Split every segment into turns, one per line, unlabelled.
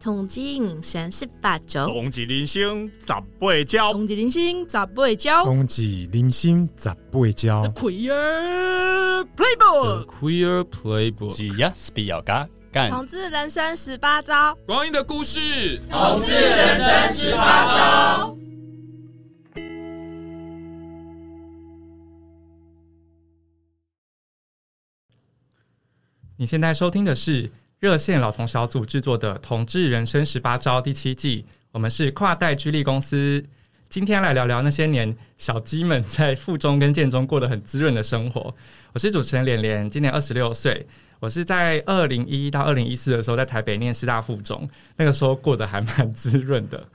同志人生十八招，
同志人生十八招，
同志人生十八招，
同志人生十八招。
Queer Playbook，Queer
Playbook，
只要是比较嘎干。
同志人生十八招，
光阴的故事，
同志人生十八招。
你现在收听的是。热线老同小组制作的《同志人生十八招》第七季，我们是跨代居力公司。今天来聊聊那些年小鸡们在附中跟建中过得很滋润的生活。我是主持人连连，今年二十六岁。我是在二零一一到二零一四的时候在台北念师大附中，那个时候过得还蛮滋润的。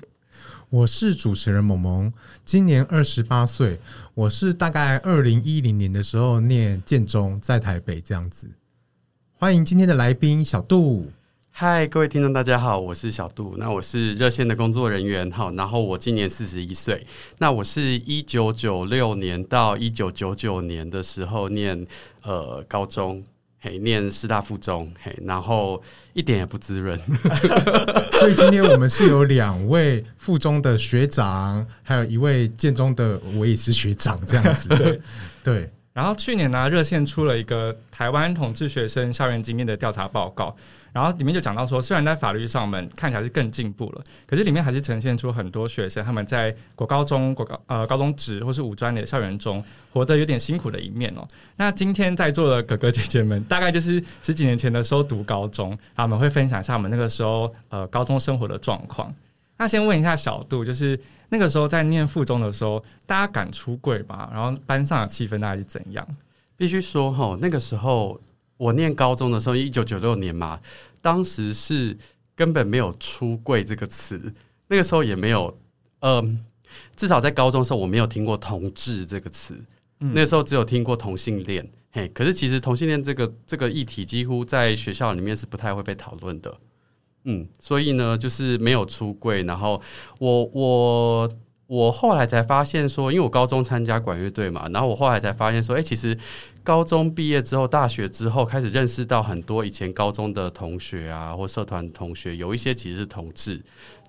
我是主持人萌萌，今年二十八岁。我是大概二零一零年的时候念建中，在台北这样子。欢迎今天的来宾小杜。
嗨，各位听众，大家好，我是小杜。那我是热线的工作人员，好，然后我今年四十一岁。那我是一九九六年到一九九九年的时候念呃高中，嘿，念师大附中，嘿，然后一点也不滋润。
所以今天我们是有两位附中的学长，还有一位建中的，我也是学长，这样子。对。
然后去年呢、热线出了一个台湾统治学生校园经验的调查报告，然后里面就讲到说，虽然在法律上我们看起来是更进步了，可是里面还是呈现出很多学生他们在国高中、国高呃高中职或是五专的校园中活得有点辛苦的一面哦。那今天在座的哥哥姐姐们，大概就是十几年前的时候读高中，他们会分享一下我们那个时候呃高中生活的状况。那先问一下小杜，就是。那个时候在念附中的时候，大家敢出柜吧？然后班上的气氛大概是怎样？
必须说哈，那个时候我念高中的时候，一九九六年嘛，当时是根本没有“出柜”这个词。那个时候也没有，嗯、呃，至少在高中的时候，我没有听过“同志”这个词。嗯、那个时候只有听过同性恋。嘿，可是其实同性恋这个这个议题，几乎在学校里面是不太会被讨论的。嗯，所以呢，就是没有出柜。然后我我我后来才发现说，因为我高中参加管乐队嘛，然后我后来才发现说，哎，其实高中毕业之后，大学之后开始认识到很多以前高中的同学啊，或社团同学，有一些其实是同志，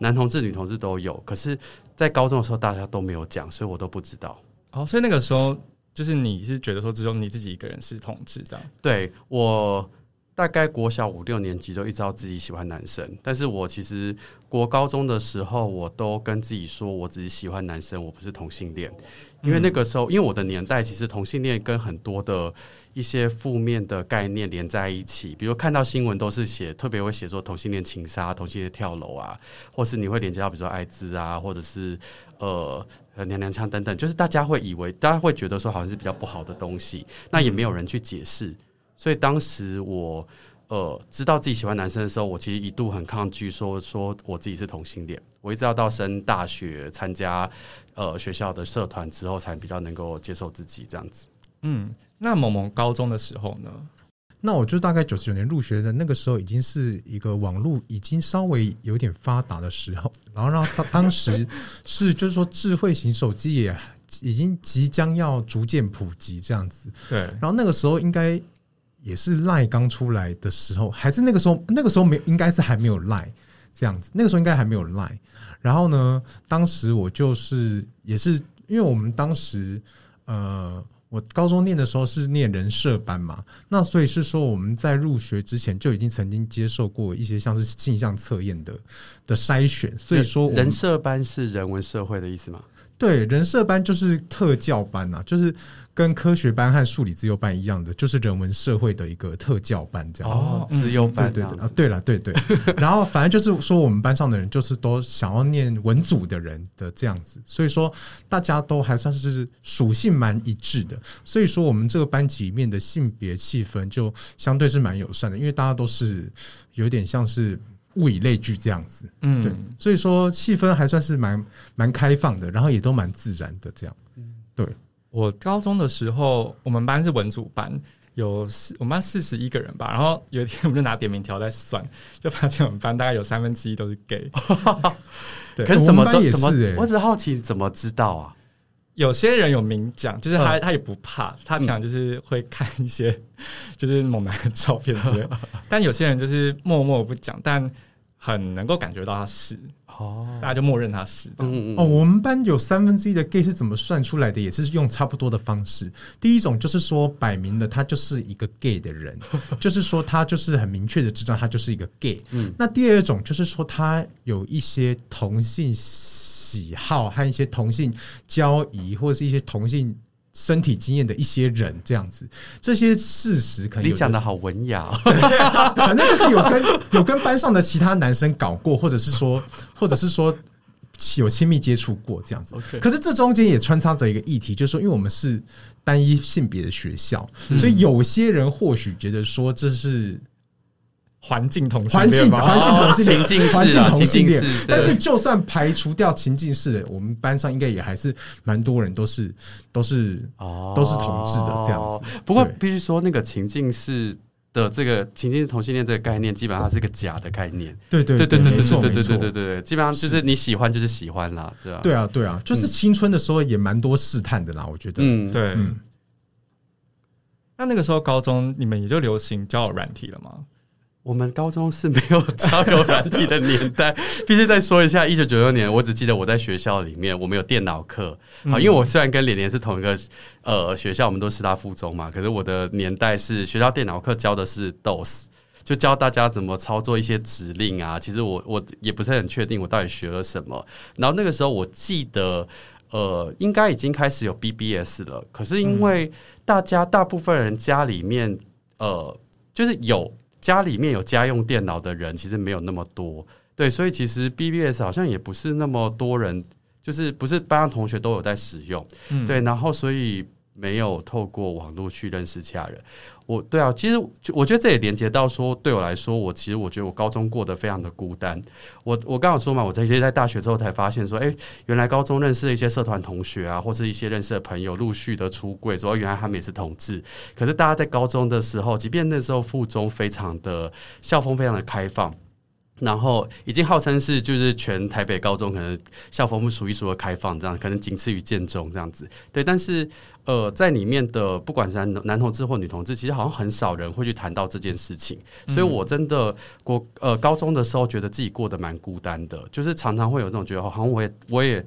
男同志、女同志都有。可是，在高中的时候，大家都没有讲，所以我都不知道。
哦，所以那个时候就是你是觉得说，只有你自己一个人是同志的？
对，我。大概国小五六年级都一直知道自己喜欢男生，但是我其实国高中的时候，我都跟自己说，我只是喜欢男生，我不是同性恋。因为那个时候，因为我的年代，其实同性恋跟很多的一些负面的概念连在一起，比如看到新闻都是写，特别会写说同性恋情杀、同性恋跳楼啊，或是你会连接到比如说艾滋啊，或者是呃娘娘腔等等，就是大家会以为，大家会觉得说好像是比较不好的东西，那也没有人去解释。所以当时我呃知道自己喜欢男生的时候，我其实一度很抗拒说说我自己是同性恋。我一直要到升大学参加呃学校的社团之后，才比较能够接受自己这样子。
嗯，那萌萌高中的时候呢？
那我就大概九十九年入学的那个时候，已经是一个网络已经稍微有点发达的时候。然后让当当时是就是说智慧型手机也已经即将要逐渐普及这样子。
对。
然后那个时候应该。也是赖刚出来的时候，还是那个时候，那个时候没应该是还没有赖这样子，那个时候应该还没有赖。然后呢，当时我就是也是因为我们当时呃，我高中念的时候是念人社班嘛，那所以是说我们在入学之前就已经曾经接受过一些像是性向测验的的筛选，所以说
人社班是人文社会的意思吗？
对，人社班就是特教班呐、啊，就是跟科学班和数理自由班一样的，就是人文社会的一个特教班这样。
哦，自由班，
对对对啊，对了，对对。然后反正就是说，我们班上的人就是都想要念文组的人的这样子，所以说大家都还算是属性蛮一致的。所以说，我们这个班级里面的性别气氛就相对是蛮友善的，因为大家都是有点像是。物以类聚这样子，嗯，对，所以说气氛还算是蛮蛮开放的，然后也都蛮自然的这样。对，
我高中的时候，我们班是文组班，有四，我们班四十一个人吧。然后有一天，我们就拿点名条在算，就发现我们班大概有三分之一都是 gay。
对，可是怎么都
也是、欸、
怎么？我只好奇怎么知道啊？
有些人有明讲，就是他他也不怕，他平常就是会看一些 就是猛男的照片之类。但有些人就是默默不讲，但。很能够感觉到他是
哦，
大家就默认他是。
嗯嗯
哦，我们班有三分之一的 gay 是怎么算出来的？也是用差不多的方式。第一种就是说，摆明了他就是一个 gay 的人，就是说他就是很明确的知道他就是一个 gay。嗯，那第二种就是说他有一些同性喜好和一些同性交谊，或者是一些同性。身体经验的一些人这样子，这些事实可能
你讲的好文雅，
反正就是有跟有跟班上的其他男生搞过，或者是说，或者是说有亲密接触过这样子。可是这中间也穿插着一个议题，就是说，因为我们是单一性别的学校，所以有些人或许觉得说这是。
环境同性
环境环境同性
恋，
环境同性恋。但是，就算排除掉情境式的，我们班上应该也还是蛮多人都是都是哦都是同志的这样子。
不过，必须说，那个情境式的这个情境式同性恋这个概念，基本上是个假的概念。
对对对
对对对对
对
对对对对，基本上就是你喜欢就是喜欢啦，对吧？
对啊对啊，就是青春的时候也蛮多试探的啦，我觉得。
嗯，
对。那那个时候高中你们也就流行交友软体了吗？
我们高中是没有交友软体的年代，必须再说一下，一九九六年，我只记得我在学校里面，我们有电脑课。好，因为我虽然跟连连是同一个呃学校，我们都是师大附中嘛，可是我的年代是学校电脑课教的是 DOS，就教大家怎么操作一些指令啊。其实我我也不是很确定我到底学了什么。然后那个时候我记得，呃，应该已经开始有 BBS 了，可是因为大家大部分人家里面呃就是有。家里面有家用电脑的人其实没有那么多，对，所以其实 BBS 好像也不是那么多人，就是不是班上同学都有在使用，嗯、对，然后所以没有透过网络去认识其他人。我对啊，其实我觉得这也连接到说，对我来说，我其实我觉得我高中过得非常的孤单。我我刚刚说嘛，我在在大学之后才发现说，哎，原来高中认识的一些社团同学啊，或是一些认识的朋友陆续的出柜，说原来他们也是同志。可是大家在高中的时候，即便那时候附中非常的校风非常的开放。然后已经号称是就是全台北高中可能校风不数一数二开放这样，可能仅次于建中这样子。对，但是呃，在里面的不管是男男同志或女同志，其实好像很少人会去谈到这件事情。所以我真的过呃高中的时候，觉得自己过得蛮孤单的，就是常常会有这种觉得好像我也我也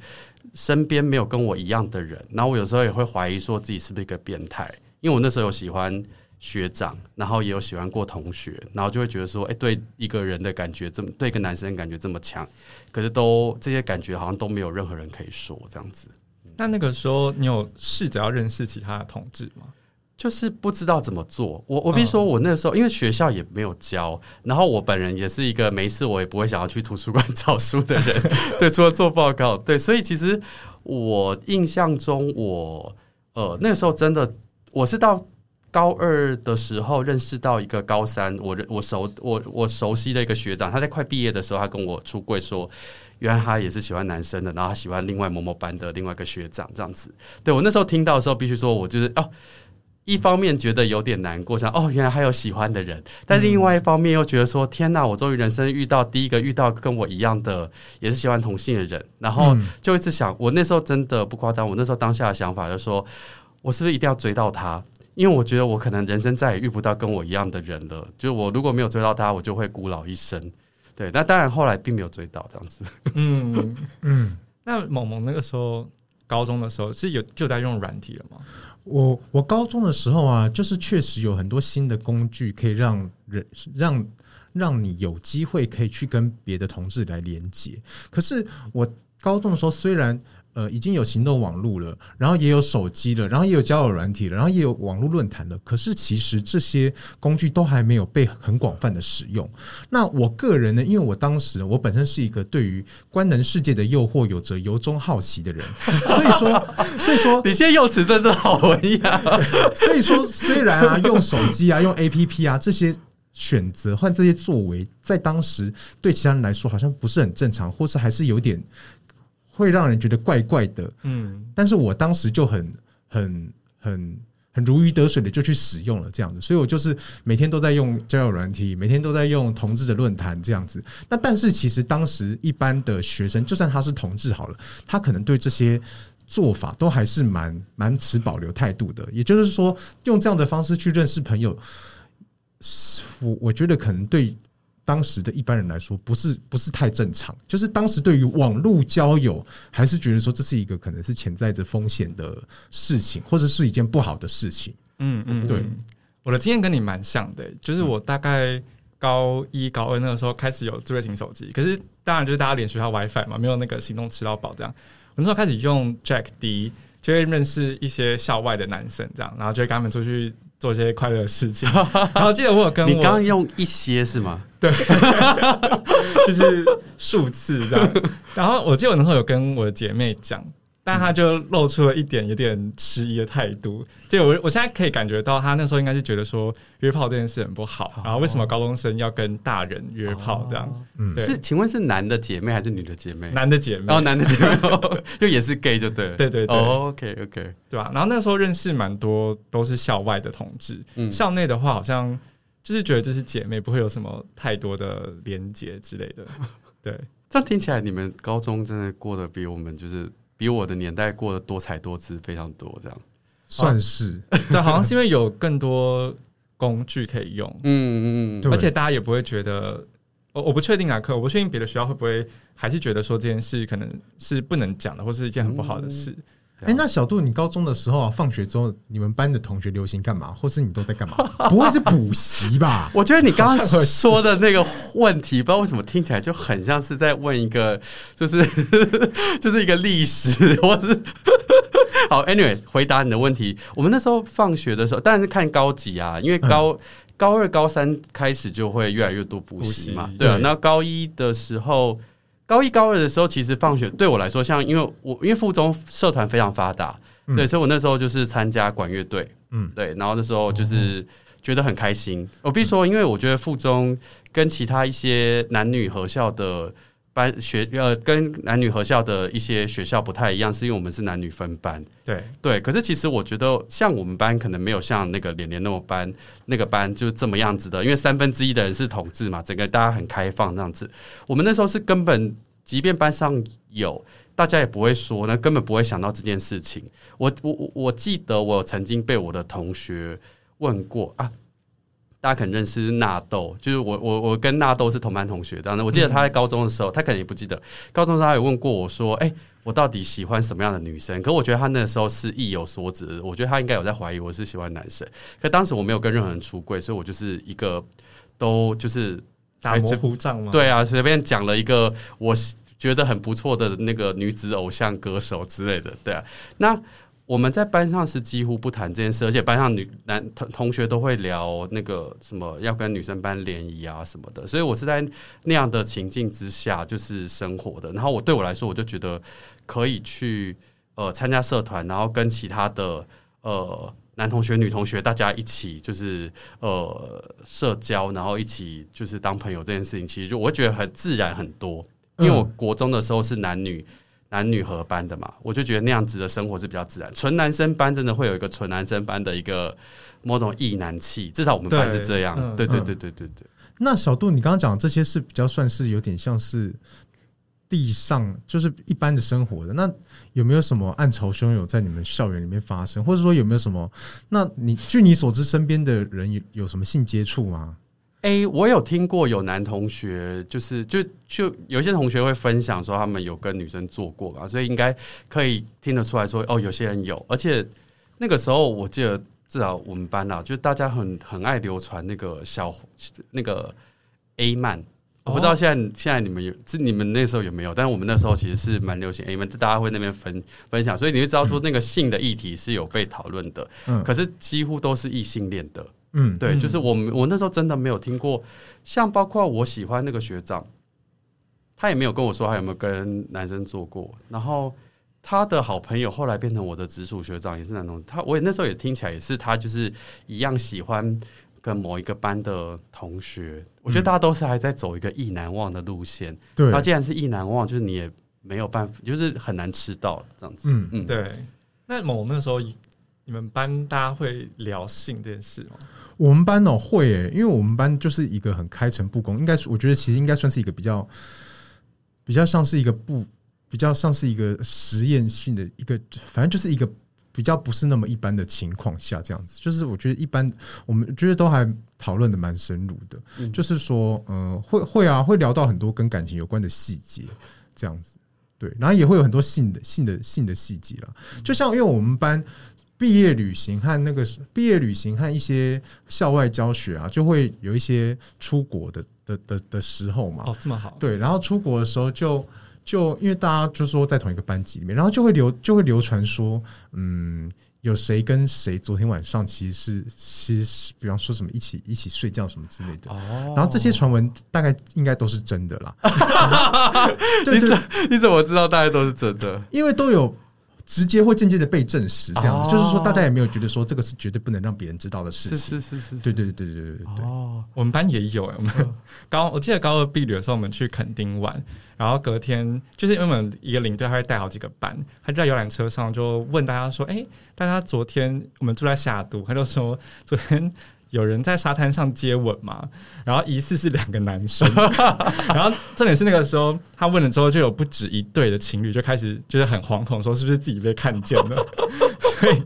身边没有跟我一样的人。然后我有时候也会怀疑说自己是不是一个变态，因为我那时候有喜欢。学长，然后也有喜欢过同学，然后就会觉得说，哎，对一个人的感觉这么，对一个男生的感觉这么强，可是都这些感觉好像都没有任何人可以说这样子。
那那个时候，你有试着要认识其他的同志吗？
就是不知道怎么做。我我必须说，我那个时候因为学校也没有教，然后我本人也是一个没事我也不会想要去图书馆找书的人，对，除了做报告，对，所以其实我印象中我，我呃那个时候真的我是到。高二的时候认识到一个高三，我我熟我我熟悉的一个学长，他在快毕业的时候，他跟我出柜说，原来他也是喜欢男生的，然后他喜欢另外某某班的另外一个学长这样子。对，我那时候听到的时候，必须说我就是哦，一方面觉得有点难过，想哦原来还有喜欢的人，但另外一方面又觉得说天哪，我终于人生遇到第一个遇到跟我一样的也是喜欢同性的人，然后就一直想，我那时候真的不夸张，我那时候当下的想法就是说，我是不是一定要追到他？因为我觉得我可能人生再也遇不到跟我一样的人了。就我如果没有追到他，我就会孤老一生。对，那当然后来并没有追到这样子。
嗯 嗯。那萌萌那个时候高中的时候是有就在用软体了吗？
我我高中的时候啊，就是确实有很多新的工具可以让人让让你有机会可以去跟别的同志来连接。可是我高中的时候虽然。呃，已经有行动网络了，然后也有手机了，然后也有交友软体了，然后也有网络论坛了。可是其实这些工具都还没有被很广泛的使用。那我个人呢，因为我当时我本身是一个对于官能世界的诱惑有着由衷好奇的人，所以说，所以说
你现在用词真的好文雅。
所以说，虽然啊，用手机啊，用 APP 啊这些选择换这些作为，在当时对其他人来说好像不是很正常，或是还是有点。会让人觉得怪怪的，嗯，但是我当时就很、很、很、很如鱼得水的就去使用了这样子，所以我就是每天都在用交友软体，每天都在用同志的论坛这样子。那但是其实当时一般的学生，就算他是同志好了，他可能对这些做法都还是蛮蛮持保留态度的。也就是说，用这样的方式去认识朋友，我我觉得可能对。当时的一般人来说，不是不是太正常。就是当时对于网络交友，还是觉得说这是一个可能是潜在着风险的事情，或者是一件不好的事情。
嗯嗯，对。我的经验跟你蛮像的，就是我大概高一高二那个时候开始有智慧型手机，可是当然就是大家连学校 WiFi 嘛，没有那个行动吃到饱这样。我那时候开始用 Jack D，就会认识一些校外的男生这样，然后就会跟他们出去做一些快乐的事情。然后记得我有跟我
你刚刚用一些是吗？
对，就是数次这样。然后我记得我那时候有跟我的姐妹讲。但他就露出了一点有点迟疑的态度，就我我现在可以感觉到他那时候应该是觉得说约炮这件事很不好，然后为什么高中生要跟大人约炮这样？嗯，
是，请问是男的姐妹还是女的姐妹？
男的姐妹，
然后男的姐妹 就也是 gay 就对了，
对对对
，OK OK，
对吧？然后那时候认识蛮多都是校外的同志，嗯，校内的话好像就是觉得就是姐妹，不会有什么太多的连结之类的。对，
这样听起来你们高中真的过得比我们就是。比我的年代过得多彩多姿非常多，这样。
算是。
对，好像是因为有更多工具可以用，嗯嗯嗯，而且大家也不会觉得，我我不确定啊，可我不确定别的学校会不会还是觉得说这件事可能是不能讲的，或是一件很不好的事。
哎、欸，那小杜，你高中的时候啊，放学之后，你们班的同学流行干嘛，或是你都在干嘛？不会是补习吧？
我觉得你刚刚说的那个问题，不知道为什么听起来就很像是在问一个，就是 就是一个历史，或是好。Anyway，回答你的问题，我们那时候放学的时候，当然是看高级啊，因为高、嗯、高二、高三开始就会越来越多补习嘛，对啊。那高一的时候。高一高二的时候，其实放学对我来说，像因为我因为附中社团非常发达，嗯、对，所以我那时候就是参加管乐队，嗯，对，然后那时候就是觉得很开心。嗯、我必须说，因为我觉得附中跟其他一些男女合校的。班学呃，跟男女合校的一些学校不太一样，是因为我们是男女分班。
对
对，可是其实我觉得，像我们班可能没有像那个连连那么班那个班就是这么样子的，因为三分之一的人是同志嘛，整个大家很开放这样子。我们那时候是根本，即便班上有，大家也不会说，那根本不会想到这件事情。我我我我记得我曾经被我的同学问过啊。大家可能认识纳豆，就是我我我跟纳豆是同班同学。当然，我记得他在高中的时候，他可能也不记得。高中时候他有问过我说：“哎，我到底喜欢什么样的女生？”可我觉得他那时候是意有所指，我觉得他应该有在怀疑我是喜欢男生。可当时我没有跟任何人出柜，所以我就是一个都就是
打模糊仗嘛。
对啊，随便讲了一个我觉得很不错的那个女子偶像歌手之类的。对啊，那。我们在班上是几乎不谈这件事，而且班上女男同同学都会聊那个什么要跟女生班联谊啊什么的，所以我是在那样的情境之下就是生活的。然后我对我来说，我就觉得可以去呃参加社团，然后跟其他的呃男同学、女同学大家一起就是呃社交，然后一起就是当朋友这件事情，其实就我觉得很自然很多。因为我国中的时候是男女。男女合班的嘛，我就觉得那样子的生活是比较自然。纯男生班真的会有一个纯男生班的一个某种异男气，至少我们班是这样。对对对对对对。
那小杜，你刚刚讲这些是比较算是有点像是地上就是一般的生活的。那有没有什么暗潮汹涌在你们校园里面发生，或者说有没有什么？那你据你所知，身边的人有有什么性接触吗？
哎、欸，我有听过有男同学，就是就就有些同学会分享说他们有跟女生做过吧，所以应该可以听得出来说哦，有些人有，而且那个时候我记得至少我们班啊，就大家很很爱流传那个小那个 A 漫，我不知道现在现在你们有，这你们那时候有没有？但是我们那时候其实是蛮流行 A 漫，就大家会那边分分享，所以你会知道说那个性的议题是有被讨论的，嗯，可是几乎都是异性恋的。嗯，对，就是我我那时候真的没有听过，像包括我喜欢那个学长，他也没有跟我说他有没有跟男生做过。然后他的好朋友后来变成我的直属学长，也是男同志。他我也那时候也听起来也是他就是一样喜欢跟某一个班的同学。我觉得大家都是还在走一个意难忘的路线。对，那既然是意难忘，就是你也没有办法，就是很难吃到这样子。嗯
嗯，对。那某那时候。你们班大家会聊性这件事吗？
我们班哦会诶，因为我们班就是一个很开诚布公，应该是我觉得其实应该算是一个比较比较像是一个不比较像是一个实验性的一个，反正就是一个比比较不是那么一般的情况下，这样子，就是我觉得一般，我们觉得都还讨论的蛮深入的，嗯、就是说，嗯、呃，会会啊，会聊到很多跟感情有关的细节，这样子，对，然后也会有很多性的性的性的细节了，就像因为我们班毕业旅行和那个毕业旅行和一些校外教学啊，就会有一些出国的的的的时候嘛，
哦，这么好，
对，然后出国的时候就。就因为大家就说在同一个班级里面，然后就会流就会流传说，嗯，有谁跟谁昨天晚上其实是其实比方说什么一起一起睡觉什么之类的。哦，然后这些传闻大概应该都是真的啦。
对对，你怎么知道大概都是真的？
因为都有。直接或间接的被证实，这样子、哦、就是说，大家也没有觉得说这个是绝对不能让别人知道的事情。
是是是是，
对对对对对对对。
哦，我们班也有哎，我们 高我记得高二毕业的时候，我们去垦丁玩，然后隔天就是因为我们一个领队他会带好几个班，他就在游览车上就问大家说：“哎、欸，大家昨天我们住在夏都，他就说昨天。”有人在沙滩上接吻嘛？然后疑似是两个男生，然后重点是那个时候他问了之后，就有不止一对的情侣就开始就是很惶恐，说是不是自己被看见了？所以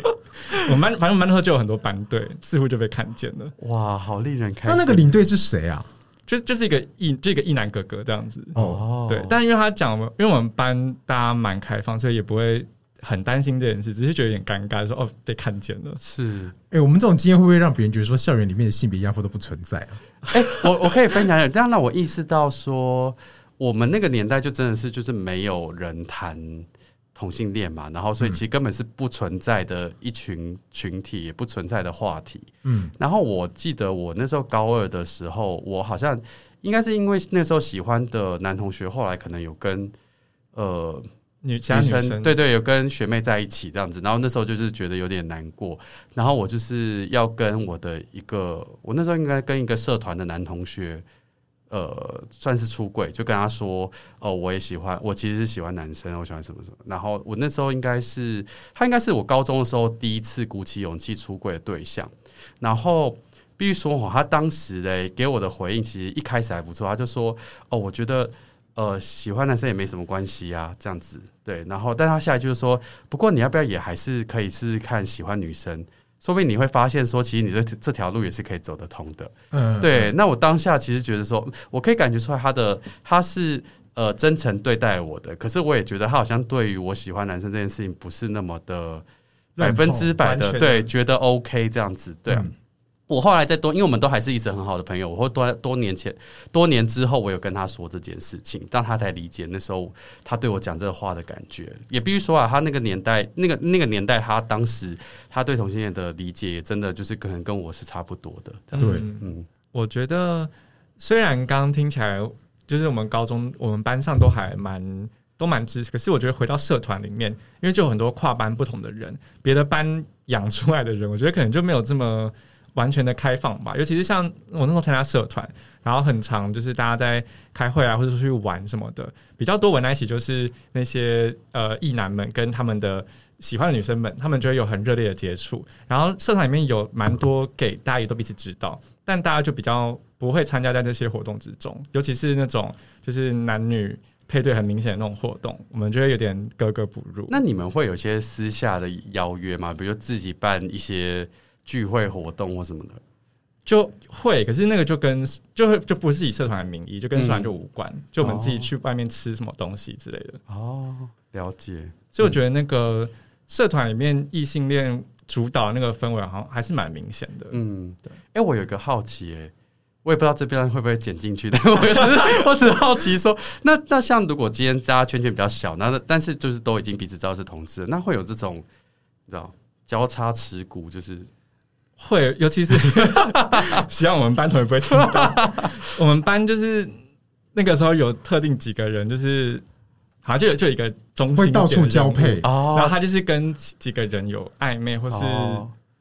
我们班反正我们班那时候就有很多班队，似乎就被看见了。
哇，好令人开心！
那那个领队是谁啊？
就就是一个一这个一男哥哥这样子
哦。
对，但因为他讲，因为我们班大家蛮开放，所以也不会。很担心这件事，只是觉得有点尴尬，说哦被看见了。
是，
哎、欸，我们这种经验会不会让别人觉得说校园里面的性别压迫都不存在啊？
哎、欸，我我可以分享一下，这样让我意识到说，我们那个年代就真的是就是没有人谈同性恋嘛，然后所以其实根本是不存在的一群群体，也不存在的话题。嗯，然后我记得我那时候高二的时候，我好像应该是因为那时候喜欢的男同学，后来可能有跟呃。
女生，女生。
对对，有跟学妹在一起这样子，然后那时候就是觉得有点难过，然后我就是要跟我的一个，我那时候应该跟一个社团的男同学，呃，算是出柜，就跟他说，哦，我也喜欢，我其实是喜欢男生，我喜欢什么什么，然后我那时候应该是，他应该是我高中的时候第一次鼓起勇气出柜的对象，然后必须说，他当时嘞给我的回应其实一开始还不错，他就说，哦，我觉得。呃，喜欢男生也没什么关系啊，这样子对。然后，但他下来就是说，不过你要不要也还是可以试试看喜欢女生，说不定你会发现说，其实你这这条路也是可以走得通的。嗯，对。那我当下其实觉得说，我可以感觉出来他的他是呃真诚对待我的，可是我也觉得他好像对于我喜欢男生这件事情不是那么的百分之百的对，觉得 OK 这样子，对啊。嗯我后来再多，因为我们都还是一直很好的朋友。我会多多年前、多年之后，我有跟他说这件事情，让他才理解那时候他对我讲这个话的感觉。也必须说啊，他那个年代，那个那个年代，他当时他对同性恋的理解，也真的就是可能跟我是差不多的。对，嗯，
我觉得虽然刚刚听起来就是我们高中我们班上都还蛮都蛮支持，可是我觉得回到社团里面，因为就有很多跨班不同的人，别的班养出来的人，我觉得可能就没有这么。完全的开放吧，尤其是像我那时候参加社团，然后很长就是大家在开会啊，或者出去玩什么的，比较多玩在一起，就是那些呃异男们跟他们的喜欢的女生们，他们就会有很热烈的接触。然后社团里面有蛮多给大家也都彼此知道，但大家就比较不会参加在这些活动之中，尤其是那种就是男女配对很明显的那种活动，我们就会有点格格不入。
那你们会有些私下的邀约吗？比如自己办一些。聚会活动或什么的
就会，可是那个就跟就会就不是以社团的名义，就跟社团就无关，嗯、就我们自己去外面吃什么东西之类的。
哦，了解。
所以我觉得那个社团里面异性恋主导那个氛围，好像还是蛮明显的。
嗯，对。哎、欸，我有一个好奇、欸，哎，我也不知道这边会不会剪进去，但 我只是 我只好奇说，那那像如果今天大家圈圈比较小，那但是就是都已经彼此知道是同志，那会有这种你知道交叉持股，就是。
会，尤其是 希望我们班同学不会听到。我们班就是那个时候有特定几个人，就是好像就有就有一个中心会
到处交配，
然后他就是跟几个人有暧昧，或是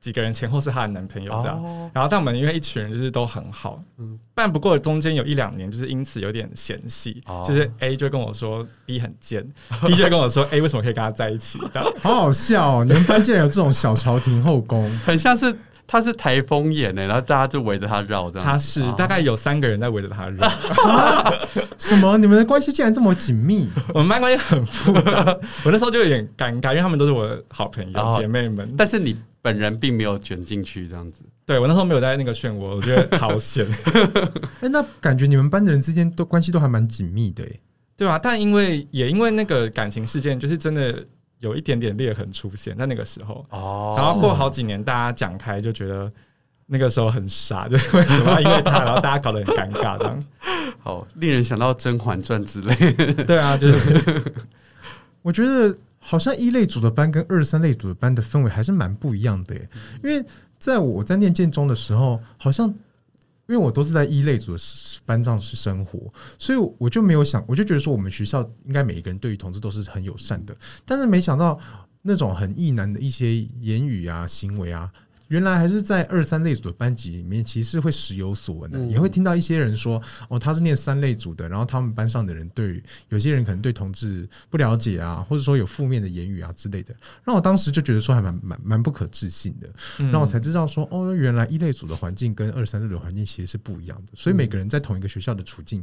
几个人前后是他的男朋友这样。然后但我们因为一群人就是都很好，嗯，但不过中间有一两年就是因此有点嫌隙，就是 A 就跟我说 B 很贱，B 就跟我说 A 为什么可以跟他在一起，这样。
好好笑哦！你们班竟然有这种小朝廷后宫，
很像是。他是台风眼呢，然后大家就围着他绕这样。
他是大概有三个人在围着他绕，
什么？你们的关系竟然这么紧密？
我们班关系很复杂。我那时候就有点尴尬，因为他们都是我的好朋友、哦、姐妹们。
但是你本人并没有卷进去，这样子。
对，我那时候没有在那个漩涡，我觉得好险。
哎、欸，那感觉你们班的人之间都关系都还蛮紧密的，哎，
对吧？但因为也因为那个感情事件，就是真的有一点点裂痕出现在那个时候。哦。然后过好几年，大家讲开就觉得那个时候很傻，就为什么因为他，然后大家搞得很尴尬，这样。
好，令人想到《甄嬛传》之类。
对啊，就是。
我觉得好像一类组的班跟二三类组的班的氛围还是蛮不一样的耶，因为。在我在念建中的时候，好像因为我都是在一类组的班上是生活，所以我就没有想，我就觉得说我们学校应该每一个人对于同志都是很友善的，但是没想到那种很异男的一些言语啊、行为啊。原来还是在二三类组的班级里面，其实会时有所闻的，也会听到一些人说，哦，他是念三类组的，然后他们班上的人对有些人可能对同志不了解啊，或者说有负面的言语啊之类的，让我当时就觉得说还蛮蛮蛮不可置信的，然后我才知道说，哦，原来一类组的环境跟二三类的环境其实是不一样的，所以每个人在同一个学校的处境，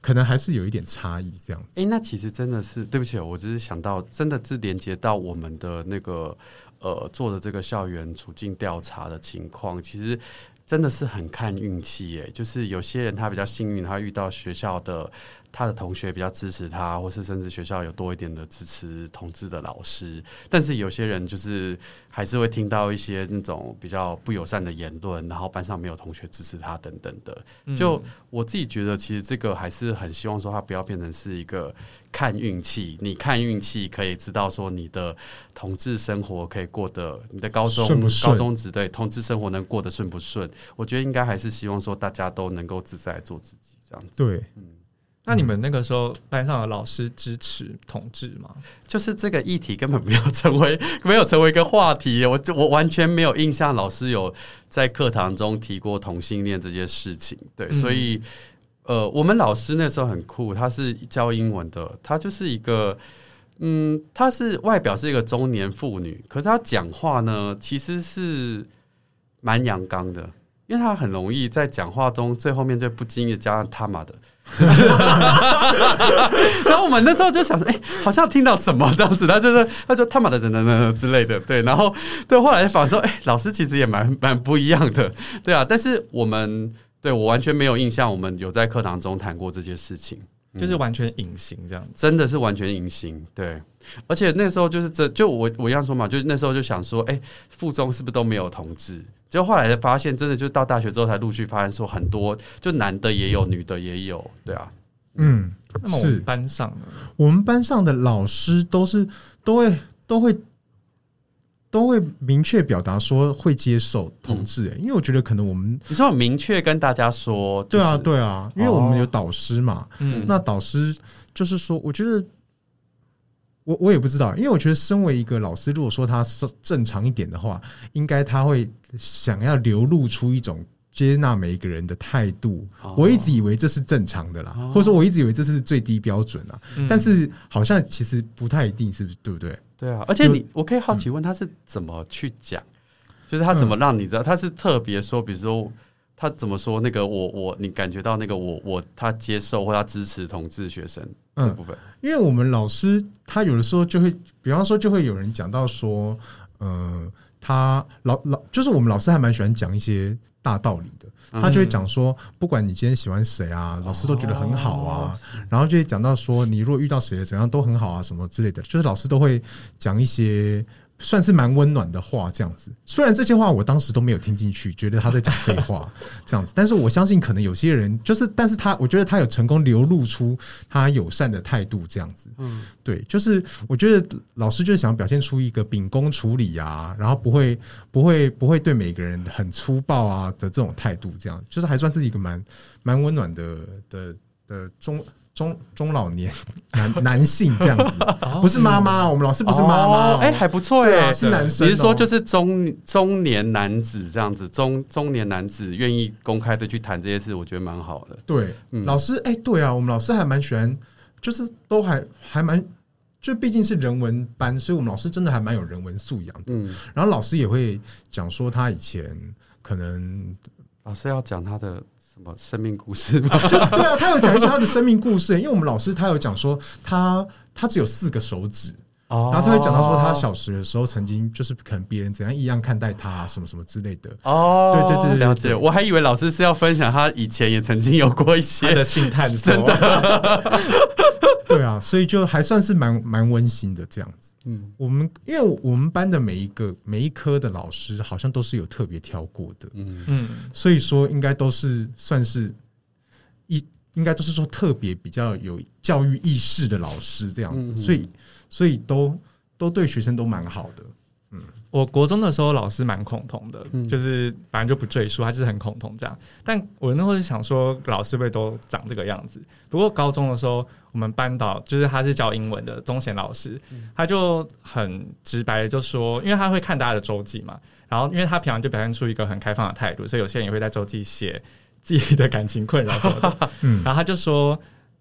可能还是有一点差异这样。子。
哎，那其实真的是对不起，我只是想到，真的是连接到我们的那个。呃，做的这个校园处境调查的情况，其实真的是很看运气耶。就是有些人他比较幸运，他遇到学校的。他的同学比较支持他，或是甚至学校有多一点的支持同志的老师，但是有些人就是还是会听到一些那种比较不友善的言论，然后班上没有同学支持他等等的。就我自己觉得，其实这个还是很希望说，他不要变成是一个看运气。你看运气可以知道说，你的同志生活可以过得，你的高中高中只对同志生活能过得顺不顺？我觉得应该还是希望说，大家都能够自在做自己这样子。
对，
嗯。
那你们那个时候班上的老师支持同志吗？
就是这个议题根本没有成为 没有成为一个话题，我就我完全没有印象老师有在课堂中提过同性恋这件事情。对，嗯、所以呃，我们老师那时候很酷，他是教英文的，他就是一个嗯，他是外表是一个中年妇女，可是他讲话呢，其实是蛮阳刚的，因为他很容易在讲话中最后面就不经意加上他妈的。然后我们那时候就想说，哎、欸，好像听到什么这样子，他就是他就他妈的等等等之类的，对。然后对，后来反而说，哎、欸，老师其实也蛮蛮不一样的，对啊。但是我们对我完全没有印象，我们有在课堂中谈过这些事情，
就是完全隐形这样子，
真的是完全隐形。对，而且那时候就是这就我我一样说嘛，就那时候就想说，哎、欸，附中是不是都没有同志？就后来才发现，真的就到大学之后才陆续发现，说很多就男的也有，女的也有，对啊，
嗯，
那么我们班上呢？
我们班上的老师都是都会都会都会明确表达说会接受同志，哎因为我觉得可能我们
你知道明确跟大家说，
对啊对啊，因为我们有导师嘛，嗯，那导师就是说，我觉得。我我也不知道，因为我觉得身为一个老师，如果说他是正常一点的话，应该他会想要流露出一种接纳每一个人的态度。我一直以为这是正常的啦，或者说我一直以为这是最低标准啊。但是好像其实不太一定，是不是？对不对？
对啊。而且你，我可以好奇问他是怎么去讲，就是他怎么让你知道？他是特别说，比如说。他怎么说？那个我我你感觉到那个我我他接受或他支持同志学生这部分？
嗯，因为我们老师他有的时候就会，比方说就会有人讲到说，呃，他老老就是我们老师还蛮喜欢讲一些大道理的，他就会讲说，不管你今天喜欢谁啊，老师都觉得很好啊，然后就会讲到说，你如果遇到谁怎样都很好啊，什么之类的，就是老师都会讲一些。算是蛮温暖的话，这样子。虽然这些话我当时都没有听进去，觉得他在讲废话 这样子，但是我相信可能有些人就是，但是他我觉得他有成功流露出他友善的态度这样子。嗯，对，就是我觉得老师就是想表现出一个秉公处理啊，然后不会不会不会对每个人很粗暴啊的这种态度，这样就是还算是一个蛮蛮温暖的的的中。中中老年 男男性这样子，不是妈妈，我们老师不是妈妈，
哎，还不错哎，
是男生。
你是说就是中中年男子这样子，中中年男子愿意公开的去谈这些事，我觉得蛮好的。
对，老师，哎，对啊，我们老师还蛮喜欢，就是都还还蛮，就毕竟是人文班，所以我们老师真的还蛮有人文素养的。嗯，然后老师也会讲说他以前可能
老师要讲他的。什么生命故事吗？
就 对啊，他有讲一些他的生命故事。因为我们老师他有讲说他，他他只有四个手指。然后他会讲到说，他小学的时候曾经就是可能别人怎样异样看待他，啊，什么什么之类的。
哦，
对对对，对，
了解。我还以为老师是要分享他以前也曾经有过一些
的性探索，
真的。
对啊，所以就还算是蛮蛮温馨的这样子。嗯，我们因为我们班的每一个每一科的老师好像都是有特别挑过的。嗯嗯，所以说应该都是算是一应该都是说特别比较有教育意识的老师这样子，所以。所以都都对学生都蛮好的，嗯，
我国中的时候老师蛮恐同的，嗯、就是反正就不赘述，他就是很恐同这样。但我那会儿想说，老师会不会都长这个样子？不过高中的时候，我们班导就是他是教英文的钟贤老师，他就很直白的就说，因为他会看大家的周记嘛，然后因为他平常就表现出一个很开放的态度，所以有些人也会在周记写自己的感情困扰什么的，嗯，然后他就说。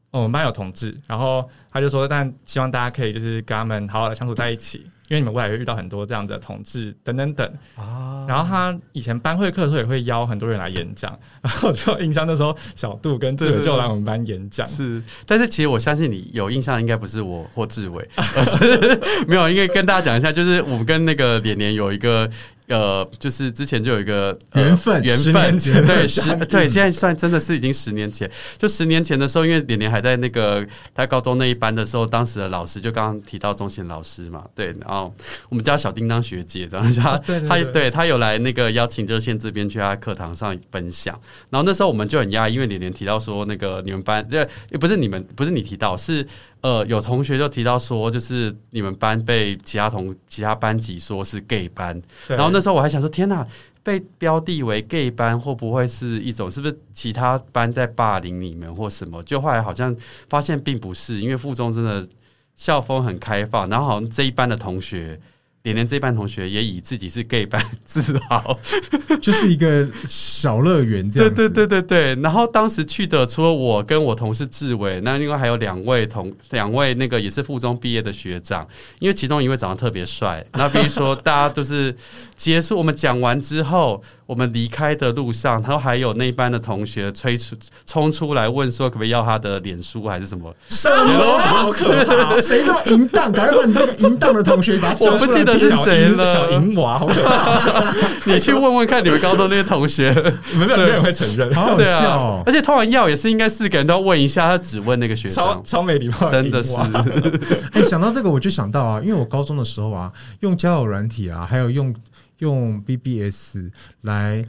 我们班有同志，然后他就说，但希望大家可以就是跟他们好好的相处在一起，因为你们未来会遇到很多这样子的同志等等等。啊，然后他以前班会课的时候也会邀很多人来演讲，然后就印象那时候小杜跟志伟就来我们班演讲。
是，但是其实我相信你有印象，应该不是我或志伟，而是 没有，因为跟大家讲一下，就是我们跟那个连连有一个。呃，就是之前就有一个
缘分，
缘分，对，十对，现在算真的是已经十年前。就十年前的时候，因为连连还在那个他高中那一班的时候，当时的老师就刚刚提到钟贤老师嘛，对，然后我们叫小叮当学姐，然后他他对他有来那个邀请热线这边去他课堂上分享。然后那时候我们就很讶异，因为连连提到说那个你们班，对，也不是你们，不是你提到是。呃，有同学就提到说，就是你们班被其他同其他班级说是 gay 班，然后那时候我还想说，天哪，被标定为 gay 班，会不会是一种是不是其他班在霸凌你们或什么？就后来好像发现并不是，因为附中真的校风很开放，然后好像这一班的同学。连连这班同学也以自己是 gay 班 自豪，
就是一个小乐园这样。
对对对对对。然后当时去的除了我跟我同事志伟，那另外还有两位同两位那个也是附中毕业的学长，因为其中一位长得特别帅。那比如说大家都是结束我们讲完之后。我们离开的路上，他还有那班的同学催出冲出来问说，可不可以要他的脸书还是什么？
什么？好可怕！谁这么淫荡？赶快把你那个淫荡的同学把他 叫出来！
我不记得是谁了。
小淫娃，好可怕！
你去问问看，你们高中那些同学，
没有没有人会承认。
好好笑哦！
而且通常要也是应该四个人都要问一下，他只问那个学长，
超没礼貌，
真的是。
哎，想到这个我就想到啊，因为我高中的时候啊，用交友软体啊，还有用。用 BBS 来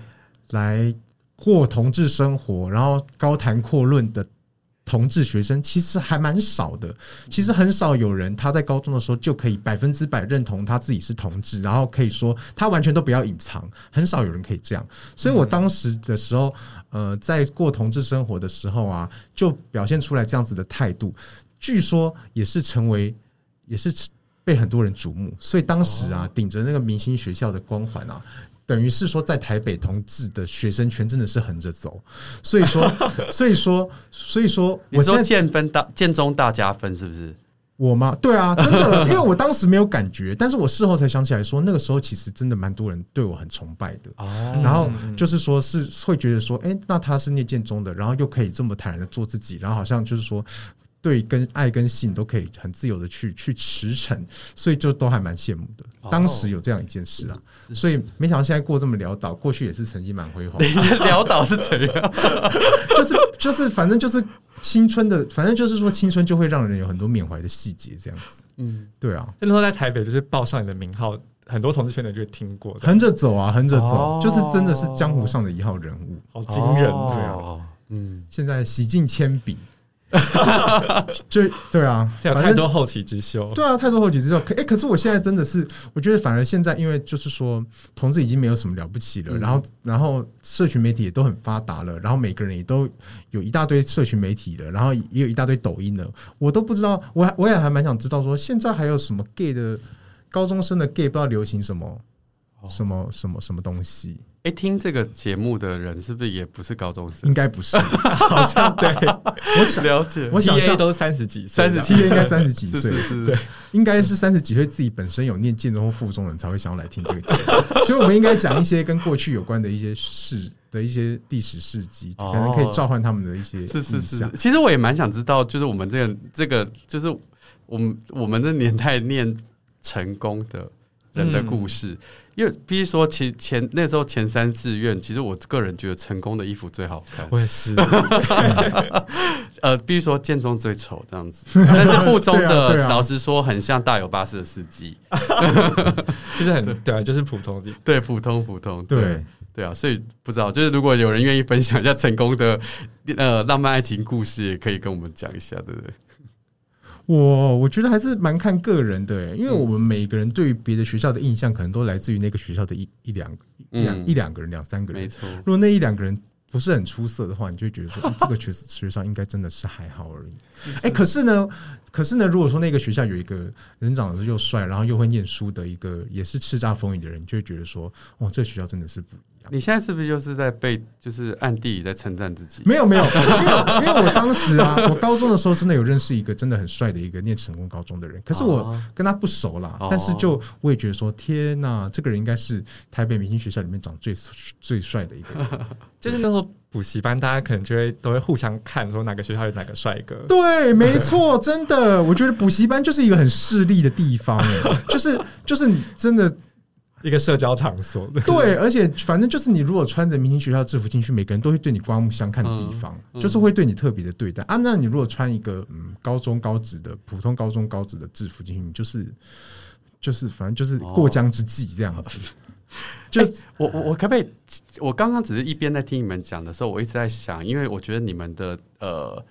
来过同志生活，然后高谈阔论的同志学生其实还蛮少的。其实很少有人他在高中的时候就可以百分之百认同他自己是同志，然后可以说他完全都不要隐藏。很少有人可以这样。所以我当时的时候，呃，在过同志生活的时候啊，就表现出来这样子的态度。据说也是成为，也是。被很多人瞩目，所以当时啊，顶着那个明星学校的光环啊，等于是说在台北同志的学生圈真的是横着走。所以说，所以说，所以说，
我说建分大建中大加分是不是？
我吗？对啊，真的，因为我当时没有感觉，但是我事后才想起来说，那个时候其实真的蛮多人对我很崇拜的。哦然后就是说是会觉得说，哎，那他是念建中的，然后又可以这么坦然的做自己，然后好像就是说。对，跟爱跟性都可以很自由的去去驰骋，所以就都还蛮羡慕的。当时有这样一件事啊，所以没想到现在过这么潦倒，过去也是曾经蛮辉煌。
潦倒是怎样？
就 是就是，反正就是青春的，反正就是说青春就会让人有很多缅怀的细节，这样子。嗯，对啊。
那时候在台北，就是报上你的名号，很多同志圈的就会听过。
横着走啊，横着走，就是真的是江湖上的一号人物，
好惊人，对啊。
嗯，现在洗尽铅笔。就对啊，
有太多后起之秀。
对啊，太多后起之秀。可哎，可是我现在真的是，我觉得反而现在，因为就是说，同志已经没有什么了不起了。然后，然后社群媒体也都很发达了，然后每个人也都有一大堆社群媒体了，然后也有一大堆抖音了。我都不知道，我我也还蛮想知道，说现在还有什么 gay 的高中生的 gay 不知道流行什么什么什么什么东西。
哎，听这个节目的人是不是也不是高中生？
应该不是，
好像对。
我想
了解，
我想
象都三十几岁，
三十
七应该三十几岁，
是是是，
对，应该是三十几岁自己本身有念建中或附中的人才会想要来听这个节目。所以，我们应该讲一些跟过去有关的一些事的一些历史事迹，
哦
可能可以召唤他们的一些
是是是。其实我也蛮想知道，就是我们这个这个，就是我们我们这年代念成功的人的故事。
嗯
因为比如说前前那时候前三志愿，其实我个人觉得成功的衣服最好看。
我也是，
呃，比如说建中最丑这样子，但是附中的老实说很像大有巴士的司机，
就是很对啊，就是普通的。
对，普通普通，
对
对啊，所以不知道，就是如果有人愿意分享一下成功的呃浪漫爱情故事，也可以跟我们讲一下，对不对？
我我觉得还是蛮看个人的，因为我们每个人对于别的学校的印象，可能都来自于那个学校的一一两一两、
嗯
一两个人、两三个人。
没错，
如果那一两个人不是很出色的话，你就会觉得说，欸这个学 学校应该真的是还好而已。哎、可是呢，可是呢，如果说那个学校有一个人长得又帅，然后又会念书的一个也是叱咤风云的人，就会觉得说，哇，这个学校真的是不一样。
你现在是不是就是在被就是暗地里在称赞自己？
没有没有没有，因为我当时啊，我高中的时候真的有认识一个真的很帅的一个念成功高中的人，可是我跟他不熟啦，
哦
但是就我也觉得说，天呐，这个人应该是台北明星学校里面长最最帅的一个人。
就是那时候补习班，大家可能就会都会互相看，说哪个学校有哪个帅哥。
对，没错，真的，我觉得补习班就是一个很势利的地方，哎，就是就是你真的。
一个社交场所，
对，而且反正就是你如果穿着明星学校制服进去，每个人都会对你刮目相看的地方，嗯嗯、就是会对你特别的对待啊。那你如果穿一个嗯高中高职的普通高中高职的制服进去，你就是就是反正就是过江之鲫这样子。哦、就、
欸、我我我可不可以？我刚刚只是一边在听你们讲的时候，我一直在想，因为我觉得你们的呃